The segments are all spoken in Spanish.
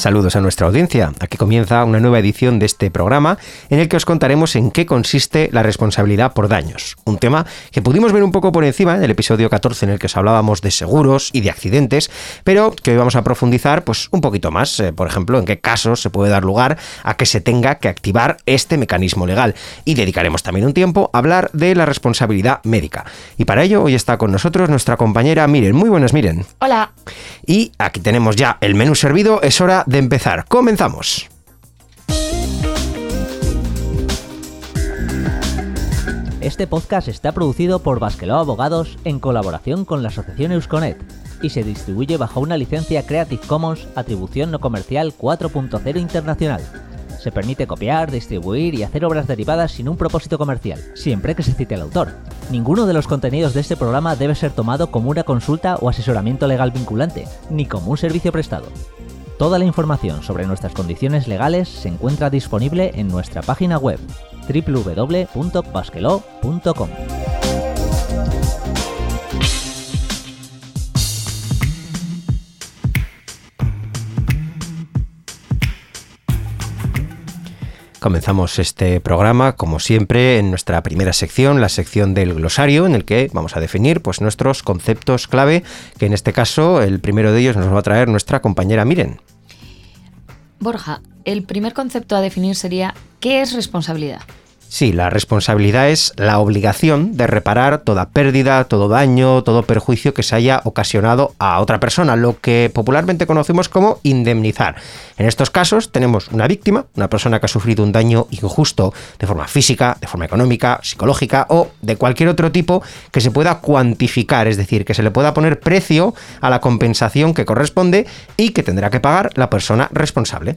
Saludos a nuestra audiencia. Aquí comienza una nueva edición de este programa en el que os contaremos en qué consiste la responsabilidad por daños. Un tema que pudimos ver un poco por encima en el episodio 14 en el que os hablábamos de seguros y de accidentes, pero que hoy vamos a profundizar pues un poquito más, eh, por ejemplo, en qué casos se puede dar lugar a que se tenga que activar este mecanismo legal. Y dedicaremos también un tiempo a hablar de la responsabilidad médica. Y para ello hoy está con nosotros nuestra compañera Miren. Muy buenas, Miren. Hola. Y aquí tenemos ya el menú servido. Es hora de empezar. Comenzamos. Este podcast está producido por Basqueló Abogados en colaboración con la asociación Eusconet y se distribuye bajo una licencia Creative Commons Atribución No Comercial 4.0 Internacional. Se permite copiar, distribuir y hacer obras derivadas sin un propósito comercial, siempre que se cite al autor. Ninguno de los contenidos de este programa debe ser tomado como una consulta o asesoramiento legal vinculante, ni como un servicio prestado. Toda la información sobre nuestras condiciones legales se encuentra disponible en nuestra página web www.basquelo.com. Comenzamos este programa, como siempre, en nuestra primera sección, la sección del glosario, en el que vamos a definir pues, nuestros conceptos clave, que en este caso el primero de ellos nos va a traer nuestra compañera Miren. Borja, el primer concepto a definir sería ¿qué es responsabilidad? Sí, la responsabilidad es la obligación de reparar toda pérdida, todo daño, todo perjuicio que se haya ocasionado a otra persona, lo que popularmente conocemos como indemnizar. En estos casos tenemos una víctima, una persona que ha sufrido un daño injusto de forma física, de forma económica, psicológica o de cualquier otro tipo que se pueda cuantificar, es decir, que se le pueda poner precio a la compensación que corresponde y que tendrá que pagar la persona responsable.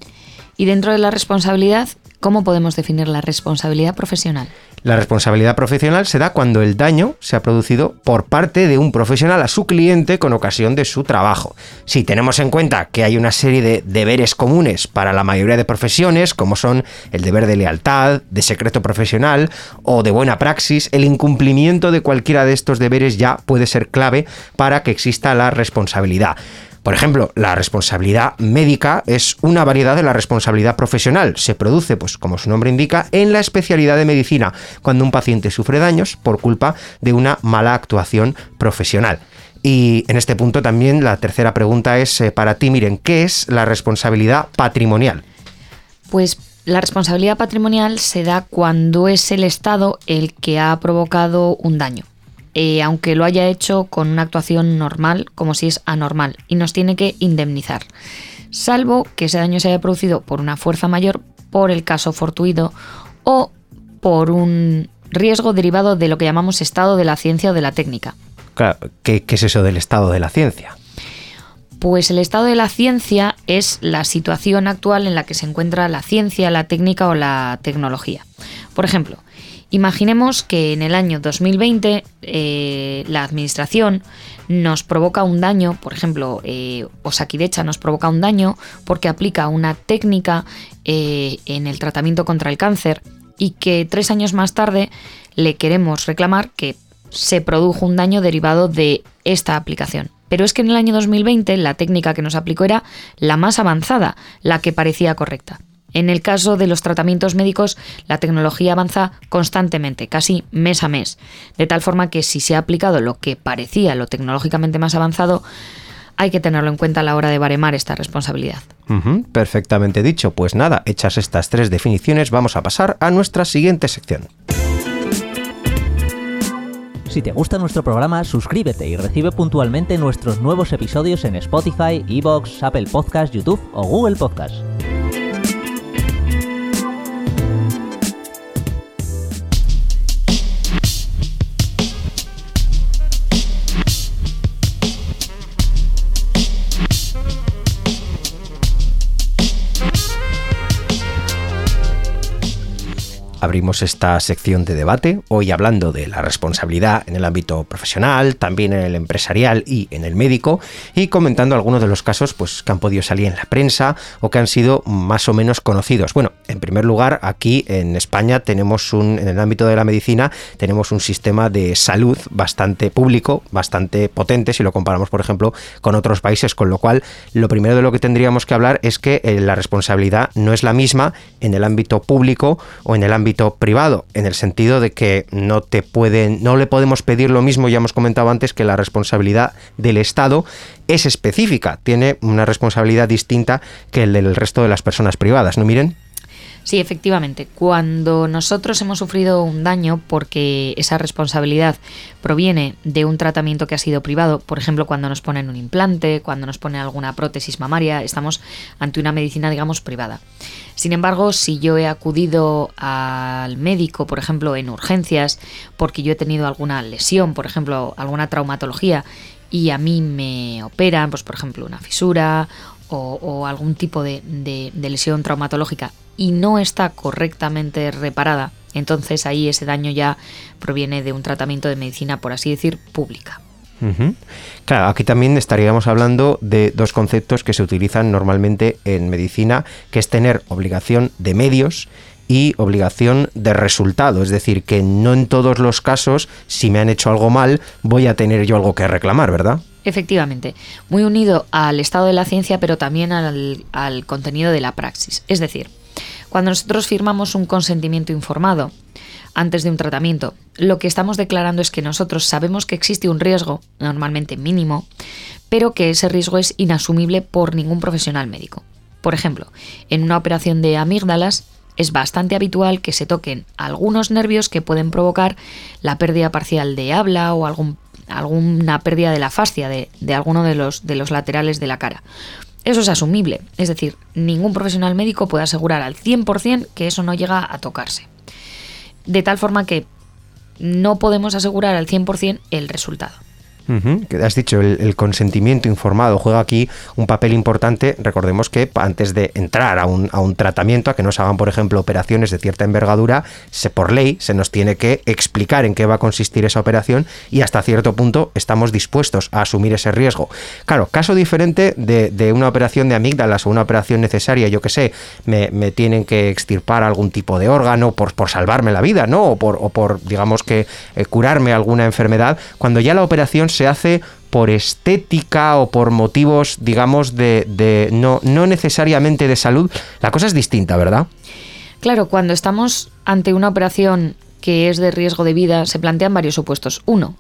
Y dentro de la responsabilidad, ¿cómo podemos definir la responsabilidad profesional? La responsabilidad profesional se da cuando el daño se ha producido por parte de un profesional a su cliente con ocasión de su trabajo. Si tenemos en cuenta que hay una serie de deberes comunes para la mayoría de profesiones, como son el deber de lealtad, de secreto profesional o de buena praxis, el incumplimiento de cualquiera de estos deberes ya puede ser clave para que exista la responsabilidad. Por ejemplo, la responsabilidad médica es una variedad de la responsabilidad profesional. Se produce, pues como su nombre indica, en la especialidad de medicina, cuando un paciente sufre daños por culpa de una mala actuación profesional. Y en este punto también la tercera pregunta es eh, para ti, miren, ¿qué es la responsabilidad patrimonial? Pues la responsabilidad patrimonial se da cuando es el Estado el que ha provocado un daño. Eh, aunque lo haya hecho con una actuación normal, como si es anormal, y nos tiene que indemnizar, salvo que ese daño se haya producido por una fuerza mayor, por el caso fortuito o por un riesgo derivado de lo que llamamos estado de la ciencia o de la técnica. ¿qué, qué es eso del estado de la ciencia? Pues el estado de la ciencia es la situación actual en la que se encuentra la ciencia, la técnica o la tecnología. Por ejemplo, Imaginemos que en el año 2020 eh, la administración nos provoca un daño, por ejemplo, eh, Osakidecha nos provoca un daño porque aplica una técnica eh, en el tratamiento contra el cáncer y que tres años más tarde le queremos reclamar que se produjo un daño derivado de esta aplicación. Pero es que en el año 2020 la técnica que nos aplicó era la más avanzada, la que parecía correcta. En el caso de los tratamientos médicos, la tecnología avanza constantemente, casi mes a mes, de tal forma que si se ha aplicado lo que parecía lo tecnológicamente más avanzado, hay que tenerlo en cuenta a la hora de baremar esta responsabilidad. perfectamente dicho. Pues nada, hechas estas tres definiciones, vamos a pasar a nuestra siguiente sección. Si te gusta nuestro programa, suscríbete y recibe puntualmente nuestros nuevos episodios en Spotify, Evox, Apple Podcasts, YouTube o Google Podcasts. Abrimos esta sección de debate, hoy hablando de la responsabilidad en el ámbito profesional, también en el empresarial y en el médico, y comentando algunos de los casos pues, que han podido salir en la prensa o que han sido más o menos conocidos. Bueno, en primer lugar, aquí en España tenemos un, en el ámbito de la medicina, tenemos un sistema de salud bastante público, bastante potente, si lo comparamos, por ejemplo, con otros países, con lo cual lo primero de lo que tendríamos que hablar es que eh, la responsabilidad no es la misma en el ámbito público o en el ámbito privado, en el sentido de que no te pueden, no le podemos pedir lo mismo, ya hemos comentado antes, que la responsabilidad del Estado es específica, tiene una responsabilidad distinta que el del resto de las personas privadas, ¿no miren? Sí, efectivamente. Cuando nosotros hemos sufrido un daño porque esa responsabilidad proviene de un tratamiento que ha sido privado, por ejemplo, cuando nos ponen un implante, cuando nos ponen alguna prótesis mamaria, estamos ante una medicina, digamos, privada. Sin embargo, si yo he acudido al médico, por ejemplo, en urgencias, porque yo he tenido alguna lesión, por ejemplo, alguna traumatología, y a mí me operan, pues por ejemplo, una fisura o, algún tipo de, lesión traumatológica y no está correctamente reparada, entonces ahí ese daño ya proviene de un tratamiento de medicina, por así decir, pública. Claro, aquí también estaríamos hablando de dos conceptos que se utilizan normalmente en medicina, que es tener obligación de medios y obligación de resultado. Es decir, que no en todos los casos, si me han hecho algo mal, voy a tener yo algo que reclamar, ¿verdad? Efectivamente, muy unido al estado de la ciencia, pero también al, contenido de la praxis. Es decir, cuando nosotros firmamos un consentimiento informado antes de un tratamiento, lo que estamos declarando es que nosotros sabemos que existe un riesgo, normalmente mínimo, pero que ese riesgo es inasumible por ningún profesional médico. Por ejemplo, en una operación de amígdalas es bastante habitual que se toquen algunos nervios que pueden provocar la pérdida parcial de habla o algún alguna pérdida de la fascia de, alguno de los, laterales de la cara. Eso es asumible, es decir, ningún profesional médico puede asegurar al 100% que eso no llega a tocarse. De tal forma que no podemos asegurar al 100% el resultado que has dicho, el, consentimiento informado juega aquí un papel importante. Recordemos que antes de entrar a un, tratamiento, a que nos hagan, por ejemplo, operaciones de cierta envergadura, por ley se nos tiene que explicar en qué va a consistir esa operación y hasta cierto punto estamos dispuestos a asumir ese riesgo. Claro, caso diferente de, una operación de amígdalas o una operación necesaria, yo que sé, me, tienen que extirpar algún tipo de órgano por, por salvarme la vida, ¿no? O por, o por digamos que, eh, curarme alguna enfermedad, cuando ya la operación se hace por estética o por motivos, digamos, de, no, no necesariamente de salud, la cosa es distinta, ¿verdad? Claro, cuando estamos ante una operación que es de riesgo de vida, se plantean varios supuestos. Uno,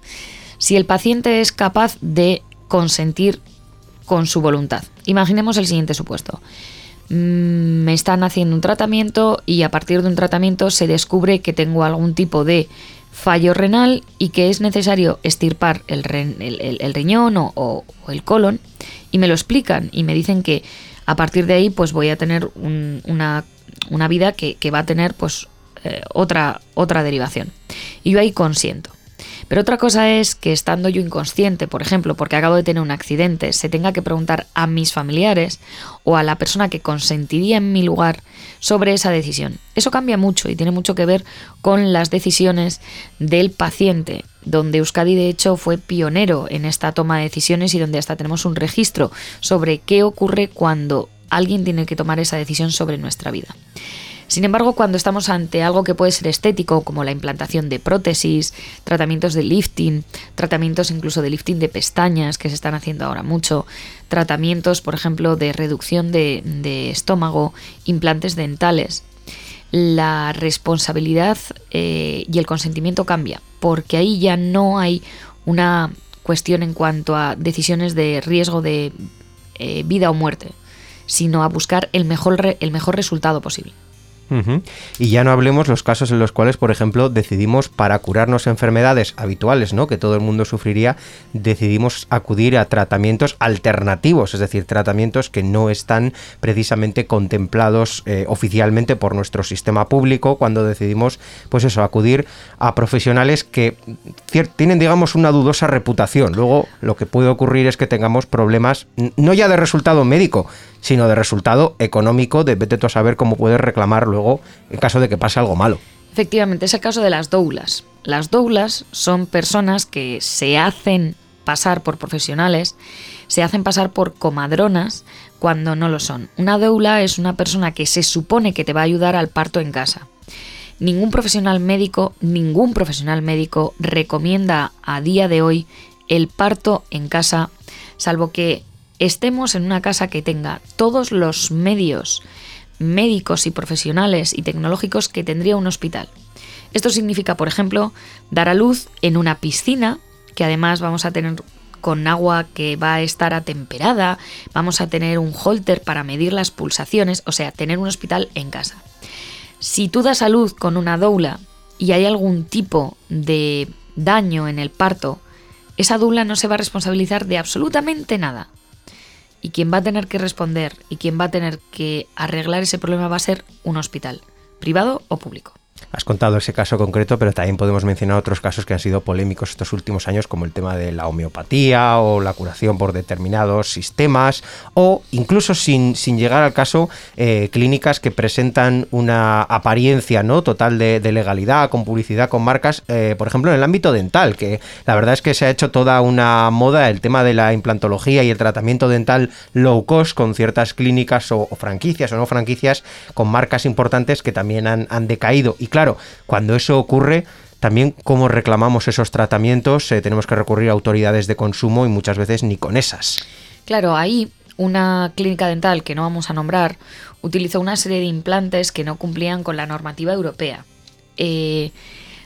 si el paciente es capaz de consentir con su voluntad. Imaginemos el siguiente supuesto. Mm, me están haciendo un tratamiento y a partir de un tratamiento se descubre que tengo algún tipo de fallo renal y que es necesario estirpar el, riñón o, el colon y me lo explican y me dicen que a partir de ahí pues voy a tener una, vida que, va a tener pues eh, otra, otra derivación. Y yo ahí consiento. Pero otra cosa es que estando yo inconsciente, por ejemplo, porque acabo de tener un accidente, se tenga que preguntar a mis familiares o a la persona que consentiría en mi lugar sobre esa decisión. Eso cambia mucho y tiene mucho que ver con las decisiones del paciente, donde Euskadi de hecho fue pionero en esta toma de decisiones y donde hasta tenemos un registro sobre qué ocurre cuando alguien tiene que tomar esa decisión sobre nuestra vida. Sin embargo, cuando estamos ante algo que puede ser estético, como la implantación de prótesis, tratamientos de lifting, tratamientos incluso de lifting de pestañas, que se están haciendo ahora mucho, tratamientos, por ejemplo, de reducción de, estómago, implantes dentales, la responsabilidad eh, y el consentimiento cambia, porque ahí ya no hay una cuestión en cuanto a decisiones de riesgo de eh, vida o muerte, sino a buscar el mejor, el mejor resultado posible. Y ya no hablemos los casos en los cuales, por ejemplo, decidimos para curarnos enfermedades habituales, ¿no? Que todo el mundo sufriría, decidimos acudir a tratamientos alternativos, es decir, tratamientos que no están precisamente contemplados eh, oficialmente por nuestro sistema público cuando decidimos, pues eso, acudir a profesionales que tienen, digamos, una dudosa reputación. Luego, lo que puede ocurrir es que tengamos problemas, no ya de resultado médico, sino de resultado económico, de vete tú a saber cómo puedes reclamar luego en caso de que pase algo malo. Efectivamente, es el caso de las doulas. Las doulas son personas que se hacen pasar por profesionales, se hacen pasar por comadronas cuando no lo son. Una doula es una persona que se supone que te va a ayudar al parto en casa. Ningún profesional médico, ningún profesional médico recomienda a día de hoy el parto en casa, salvo que estemos en una casa que tenga todos los medios médicos y profesionales y tecnológicos que tendría un hospital. Esto significa, por ejemplo, dar a luz en una piscina, que además vamos a tener con agua que va a estar atemperada, vamos a tener un holter para medir las pulsaciones, o sea, tener un hospital en casa. Si tú das a luz con una doula y hay algún tipo de daño en el parto, esa doula no se va a responsabilizar de absolutamente nada. Y quien va a tener que responder y quien va a tener que arreglar ese problema va a ser un hospital, privado o público. Has contado ese caso concreto, pero también podemos mencionar otros casos que han sido polémicos estos últimos años, como el tema de la homeopatía o la curación por determinados sistemas, o incluso sin, sin llegar al caso, eh, clínicas que presentan una apariencia ¿no? total de, legalidad, con publicidad, con marcas, eh, por ejemplo, en el ámbito dental, que la verdad es que se ha hecho toda una moda el tema de la implantología y el tratamiento dental low cost con ciertas clínicas o, franquicias o no franquicias con marcas importantes que también han, han decaído. Y claro, claro, cuando eso ocurre, también cómo reclamamos esos tratamientos, eh, tenemos que recurrir a autoridades de consumo y muchas veces ni con esas. Claro, ahí una clínica dental que no vamos a nombrar utilizó una serie de implantes que no cumplían con la normativa europea. Eh,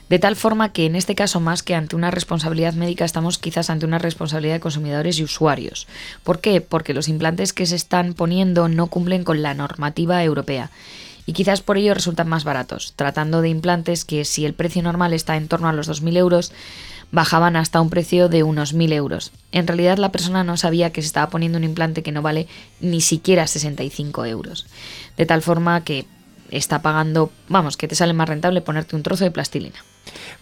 de tal forma que en este caso, más que ante una responsabilidad médica, estamos quizás ante una responsabilidad de consumidores y usuarios. ¿Por qué? Porque los implantes que se están poniendo no cumplen con la normativa europea y quizás por ello resultan más baratos, tratando de implantes que si el precio normal está en torno a los 2.000 euros, bajaban hasta un precio de unos 1.000 euros. En realidad la persona no sabía que se estaba poniendo un implante que no vale ni siquiera 65 euros. De tal forma que está pagando, vamos, que te sale más rentable ponerte un trozo de plastilina.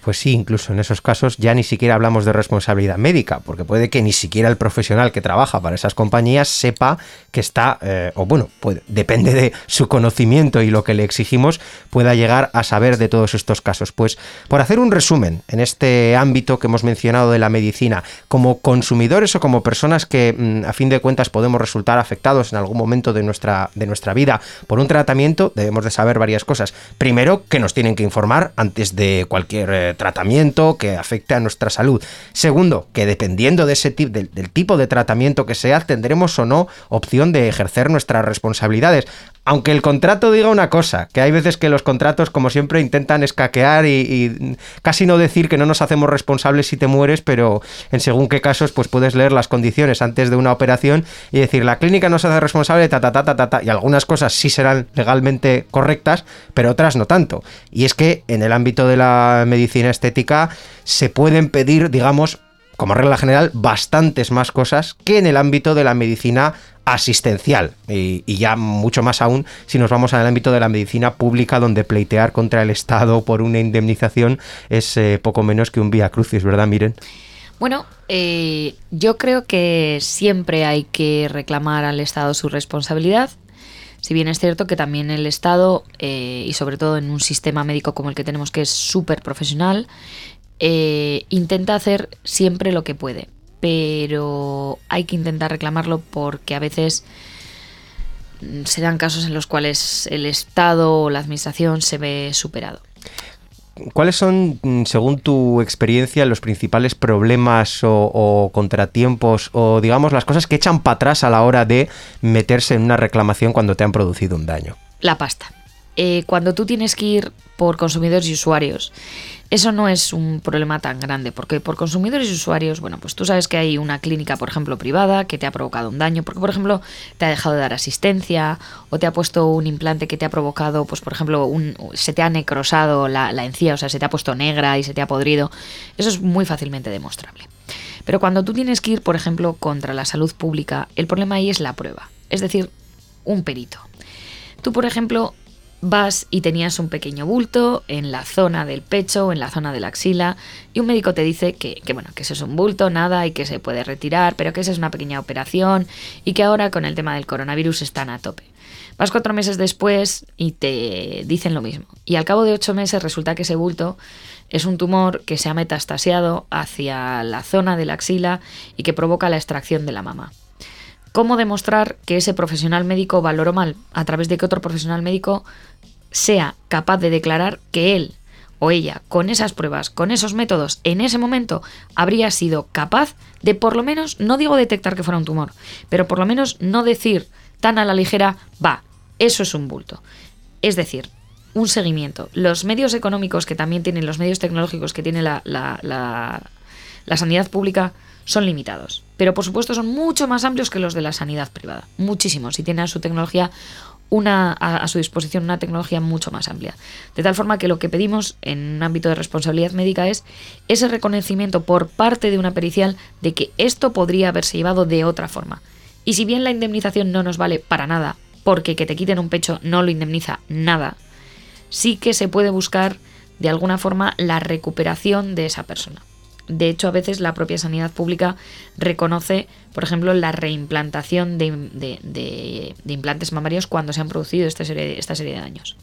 Pues sí, incluso en esos casos ya ni siquiera hablamos de responsabilidad médica, porque puede que ni siquiera el profesional que trabaja para esas compañías sepa que está, eh, o bueno, depende de su conocimiento y lo que le exigimos, pueda llegar a saber de todos estos casos. Pues por hacer un resumen en este ámbito que hemos mencionado de la medicina, como consumidores o como personas que mm, a fin de cuentas podemos resultar afectados en algún momento de nuestra, de nuestra vida por un tratamiento, debemos de saber varias cosas. Primero, que nos tienen que informar antes de eh, tratamiento que afecte a nuestra salud. Segundo, que dependiendo de ese del, del tipo de tratamiento que sea, tendremos o no opción de ejercer nuestras responsabilidades. Aunque el contrato diga una cosa, que hay veces que los contratos, como siempre, intentan escaquear y, casi no decir que no nos hacemos responsables si te mueres, pero en según qué casos, pues puedes leer las condiciones antes de una operación y decir, la clínica no se hace responsable, ta, ta, ta, ta, ta, ta, y algunas cosas sí serán legalmente correctas, pero otras no tanto. Y es que en el ámbito de la medicina estética se pueden pedir, digamos, como regla general, bastantes más cosas que en el ámbito de la medicina asistencial y, ya mucho más aún si nos vamos al ámbito de la medicina pública donde pleitear contra el Estado por una indemnización es eh, poco menos que un vía crucis, ¿verdad, Miren? Bueno, eh, yo creo que siempre hay que reclamar al Estado su responsabilidad. Si bien es cierto que también el Estado, eh, y sobre todo en un sistema médico como el que tenemos, que es súper profesional, intenta hacer siempre lo que puede pero hay que intentar reclamarlo porque a veces se dan casos en los cuales el Estado o la Administración se ve superado. ¿Cuáles son, mm, según tu experiencia, los principales problemas o, contratiempos o, digamos, las cosas que echan para atrás a la hora de meterse en una reclamación cuando te han producido un daño? La pasta. Eh, cuando tú tienes que ir por consumidores y usuarios, eso no es un problema tan grande, porque por consumidores y usuarios, bueno, pues tú sabes que hay una clínica, por ejemplo, privada, que te ha provocado un daño, porque, por ejemplo, te ha dejado de dar asistencia, o te ha puesto un implante que te ha provocado, pues, por ejemplo, un, se te ha necrosado la, la encía, o sea, se te ha puesto negra y se te ha podrido. Eso es muy fácilmente demostrable. Pero cuando tú tienes que ir, por ejemplo, contra la salud pública, el problema ahí es la prueba, es decir, un perito. Tú, por ejemplo, vas y tenías un pequeño bulto en la zona del pecho o en la zona de la axila y un médico te dice que, bueno, que es un bulto, nada y que se puede retirar, pero que esa es una pequeña operación y que ahora con el tema del coronavirus están a tope. Vas cuatro meses después y te dicen lo mismo. Y al cabo de ocho meses resulta que ese bulto es un tumor que se ha metastasiado hacia la zona de la axila y que provoca la extracción de la mama. ¿Cómo demostrar que ese profesional médico valoró mal? A través de que otro profesional médico sea capaz de declarar que él o ella, con esas pruebas, con esos métodos, en ese momento habría sido capaz de por lo menos, no digo detectar que fuera un tumor, pero por lo menos no decir tan a la ligera, va, eso es un bulto. Es decir, un seguimiento. Los medios económicos que también tienen, los medios tecnológicos que tiene la, la, la sanidad pública son limitados. Pero por supuesto son mucho más amplios que los de la sanidad privada. Muchísimo. Si tienen a su tecnología una, a, su disposición una tecnología mucho más amplia. De tal forma que lo que pedimos en un ámbito de responsabilidad médica es ese reconocimiento por parte de una pericial de que esto podría haberse llevado de otra forma. Y si bien la indemnización no nos vale para nada, porque que te quiten un pecho no lo indemniza nada, sí que se puede buscar de alguna forma la recuperación de esa persona. De hecho, a veces la propia sanidad pública reconoce, por ejemplo, la reimplantación de, implantes mamarios cuando se han producido esta serie, esta serie de daños.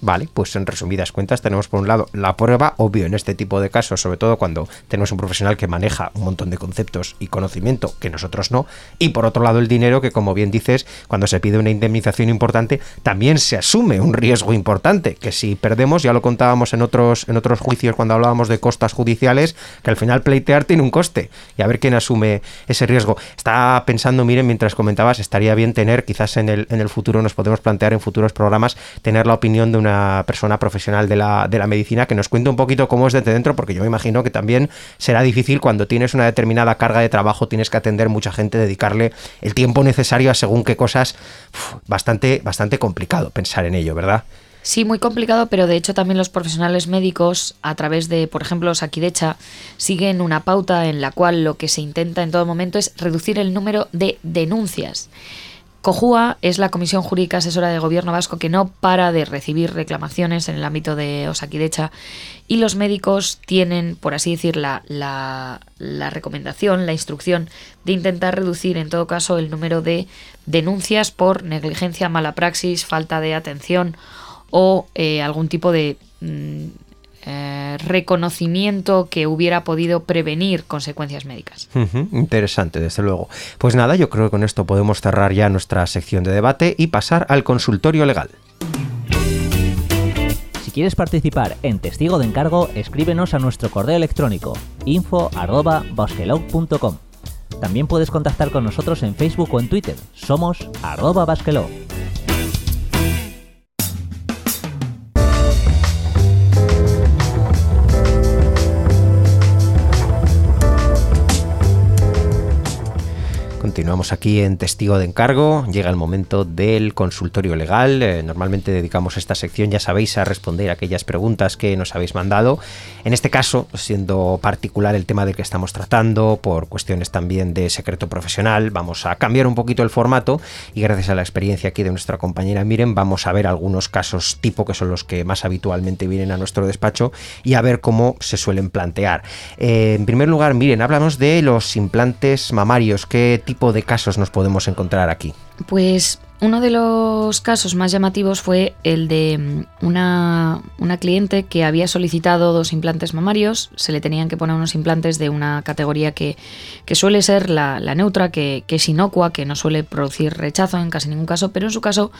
Vale, pues en resumidas cuentas tenemos por un lado la prueba, obvio en este tipo de casos, sobre todo cuando tenemos un profesional que maneja un montón de conceptos y conocimiento que nosotros no, y por otro lado el dinero que como bien dices, cuando se pide una indemnización importante, también se asume un riesgo importante, que si perdemos, ya lo contábamos en otros, en otros juicios cuando hablábamos de costas judiciales, que al final pleitear tiene un coste, y a ver quién asume ese riesgo. Estaba pensando, miren, mientras comentabas, estaría bien tener, quizás en el, en el futuro nos podemos plantear en futuros programas, tener la opinión de una persona profesional de la, de la medicina que nos cuente un poquito cómo es desde dentro, porque yo me imagino que también será difícil cuando tienes una determinada carga de trabajo, tienes que atender mucha gente, dedicarle el tiempo necesario a según qué cosas, bastante, bastante complicado pensar en ello, ¿verdad? Sí, muy complicado, pero de hecho también los profesionales médicos, a través de, por ejemplo, Sakidecha, siguen una pauta en la cual lo que se intenta en todo momento es reducir el número de denuncias. COJUA es la Comisión Jurídica Asesora de Gobierno Vasco que no para de recibir reclamaciones en el ámbito de Osakidecha y los médicos tienen, por así decir, la, la, recomendación, la instrucción de intentar reducir en todo caso el número de denuncias por negligencia, mala praxis, falta de atención o eh, algún tipo de mm, eh, reconocimiento que hubiera podido prevenir consecuencias médicas. interesante, desde luego. Pues nada, yo creo que con esto podemos cerrar ya nuestra sección de debate y pasar al consultorio legal. Si quieres participar en Testigo de Encargo, escríbenos a nuestro correo electrónico info.basquelog.com. También puedes contactar con nosotros en Facebook o en Twitter. Somos arroba Continuamos aquí en Testigo de Encargo. Llega el momento del consultorio legal. Eh, normalmente dedicamos esta sección, ya sabéis, a responder aquellas preguntas que nos habéis mandado. En este caso, siendo particular el tema del que estamos tratando, por cuestiones también de secreto profesional, vamos a cambiar un poquito el formato y gracias a la experiencia aquí de nuestra compañera Miren, vamos a ver algunos casos tipo que son los que más habitualmente vienen a nuestro despacho y a ver cómo se suelen plantear. Eh, en primer lugar, Miren, hablamos de los implantes mamarios. ¿Qué tipo de casos nos podemos encontrar aquí? Pues uno de los casos más llamativos fue el de mm, una, una, cliente que había solicitado dos implantes mamarios. Se le tenían que poner unos implantes de una categoría que, suele ser la, neutra, que, es inocua, que no suele producir rechazo en casi ningún caso, pero en su caso,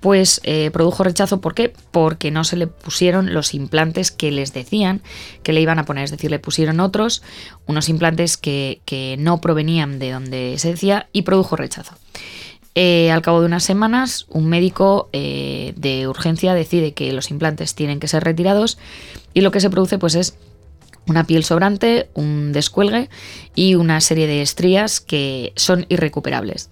pues eh, produjo rechazo. ¿Por qué? Porque no se le pusieron los implantes que les decían que le iban a poner. Es decir, le pusieron otros, unos implantes que, que no provenían de donde se decía y produjo rechazo. Eh, al cabo de unas semanas, un médico eh, de urgencia decide que los implantes tienen que ser retirados y lo que se produce pues es una piel sobrante, un descuelgue y una serie de estrías que son irrecuperables.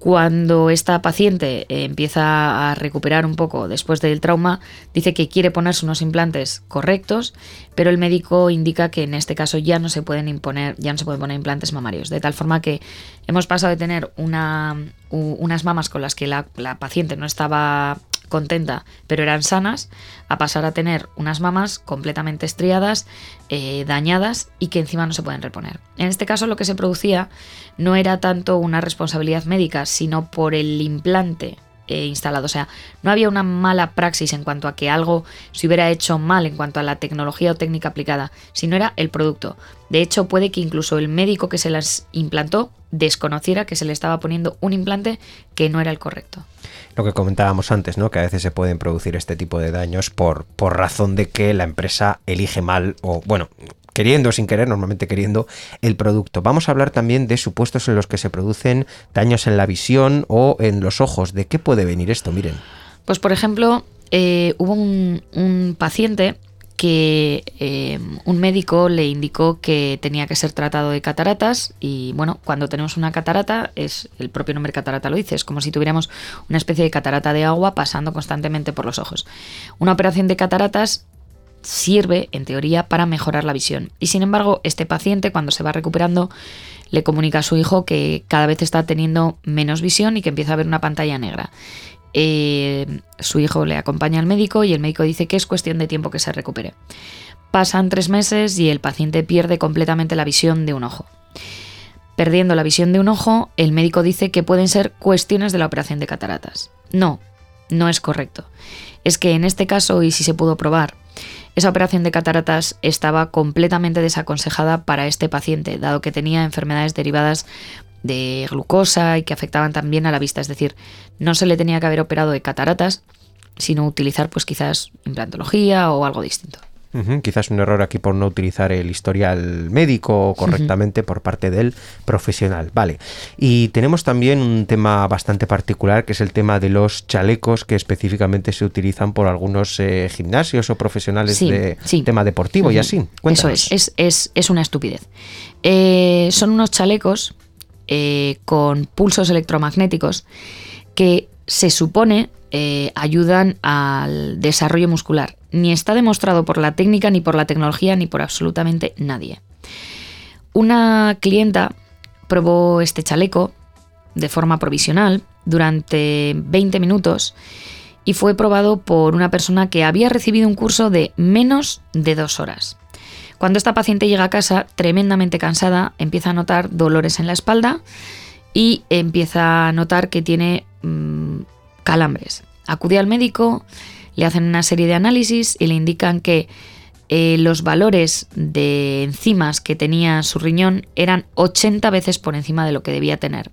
Cuando esta paciente eh, empieza a recuperar un poco después del trauma, dice que quiere ponerse unos implantes correctos, pero el médico indica que en este caso ya no se pueden imponer, ya no se pueden poner implantes mamarios, de tal forma que hemos pasado de tener una, unas mamas con las que la paciente no estaba contenta, pero eran sanas, a pasar a tener unas mamas completamente estriadas, eh, dañadas y que encima no se pueden reponer. En este caso lo que se producía no era tanto una responsabilidad médica, sino por el implante eh, instalado. O sea, no había una mala praxis en cuanto a que algo se hubiera hecho mal en cuanto a la tecnología o técnica aplicada, sino era el producto. De hecho, puede que incluso el médico que se las implantó desconociera que se le estaba poniendo un implante que no era el correcto. Lo que comentábamos antes, ¿no? Que a veces se pueden producir este tipo de daños por, por razón de que la empresa elige mal o, bueno, queriendo sin querer, normalmente queriendo, el producto. Vamos a hablar también de supuestos en los que se producen daños en la visión o en los ojos. ¿De qué puede venir esto? Miren. Pues por ejemplo, eh, hubo un, paciente que eh, un médico le indicó que tenía que ser tratado de cataratas y bueno, cuando tenemos una catarata, es el propio nombre catarata lo dice, es como si tuviéramos una especie de catarata de agua pasando constantemente por los ojos. Una operación de cataratas sirve, en teoría, para mejorar la visión. Y sin embargo, este paciente, cuando se va recuperando, le comunica a su hijo que cada vez está teniendo menos visión y que empieza a ver una pantalla negra. Eh, su hijo le acompaña al médico y el médico dice que es cuestión de tiempo que se recupere. Pasan tres meses y el paciente pierde completamente la visión de un ojo. Perdiendo la visión de un ojo, el médico dice que pueden ser cuestiones de la operación de cataratas. No, no es correcto. Es que en este caso, y si se pudo probar, esa operación de cataratas estaba completamente desaconsejada para este paciente, dado que tenía enfermedades derivadas de glucosa y que afectaban también a la vista. Es decir, no se le tenía que haber operado de cataratas, sino utilizar pues quizás implantología o algo distinto. Quizás un error aquí por no utilizar el historial médico correctamente por parte del profesional. Vale. Y tenemos también un tema bastante particular que es el tema de los chalecos que específicamente se utilizan por algunos eh, gimnasios o profesionales de tema deportivo y así. Eso es, es, una estupidez. Eh, son unos chalecos eh, con pulsos electromagnéticos que se supone ayudan al desarrollo muscular ni está demostrado por la técnica, ni por la tecnología, ni por absolutamente nadie. Una clienta probó este chaleco de forma provisional durante 20 minutos y fue probado por una persona que había recibido un curso de menos de dos horas. Cuando esta paciente llega a casa tremendamente cansada, empieza a notar dolores en la espalda y empieza a notar que tiene mm, calambres. Acude al médico, le hacen una serie de análisis y le indican que eh, los valores de enzimas que tenía su riñón eran 80 veces por encima de lo que debía tener,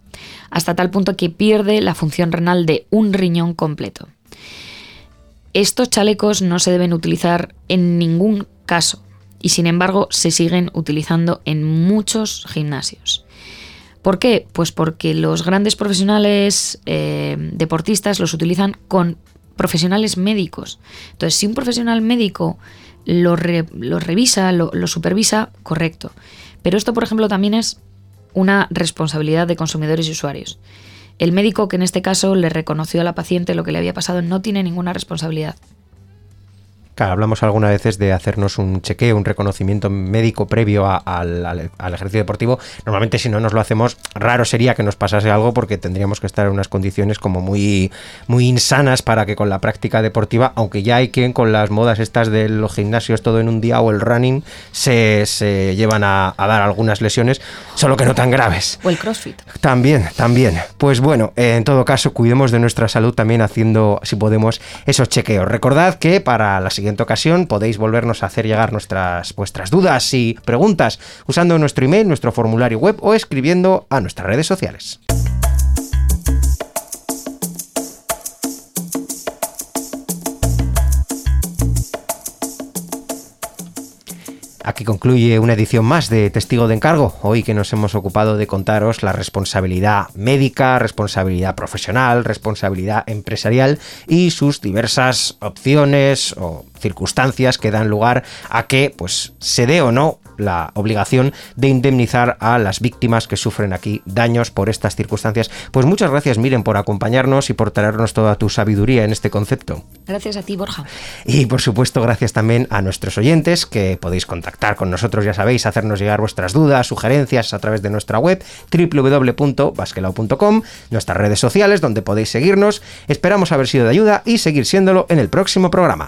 hasta tal punto que pierde la función renal de un riñón completo. Estos chalecos no se deben utilizar en ningún caso y sin embargo se siguen utilizando en muchos gimnasios. ¿Por qué? Pues porque los grandes profesionales eh, deportistas los utilizan con profesionales médicos. Entonces, si un profesional médico lo, revisa, lo, lo supervisa, correcto. Pero esto, por ejemplo, también es una responsabilidad de consumidores y usuarios. El médico que en este caso le reconoció a la paciente lo que le había pasado no tiene ninguna responsabilidad. Claro, hablamos algunas veces de hacernos un chequeo, un reconocimiento médico previo al, ejercicio deportivo. Normalmente si no nos lo hacemos, raro sería que nos pasase algo porque tendríamos que estar en unas condiciones como muy, muy insanas para que con la práctica deportiva, aunque ya hay quien con las modas estas de los gimnasios todo en un día o el running, se, llevan a, a, dar algunas lesiones, solo que no tan graves. O el CrossFit. También, también. Pues bueno, en todo caso, cuidemos de nuestra salud también haciendo, si podemos, esos chequeos. Recordad que para la siguiente ocasión podéis volvernos a hacer llegar nuestras vuestras dudas y preguntas usando nuestro email, nuestro formulario web o escribiendo a nuestras redes sociales. Aquí concluye una edición más de Testigo de Encargo, hoy que nos hemos ocupado de contaros la responsabilidad médica, responsabilidad profesional, responsabilidad empresarial y sus diversas opciones o circunstancias que dan lugar a que pues se dé o no la obligación de indemnizar a las víctimas que sufren aquí daños por estas circunstancias. Pues muchas gracias Miren por acompañarnos y por traernos toda tu sabiduría en este concepto. Gracias a ti Borja. Y por supuesto gracias también a nuestros oyentes que podéis contactar con nosotros, ya sabéis, hacernos llegar vuestras dudas, sugerencias a través de nuestra web www.basquelao.com, nuestras redes sociales donde podéis seguirnos. Esperamos haber sido de ayuda y seguir siéndolo en el próximo programa.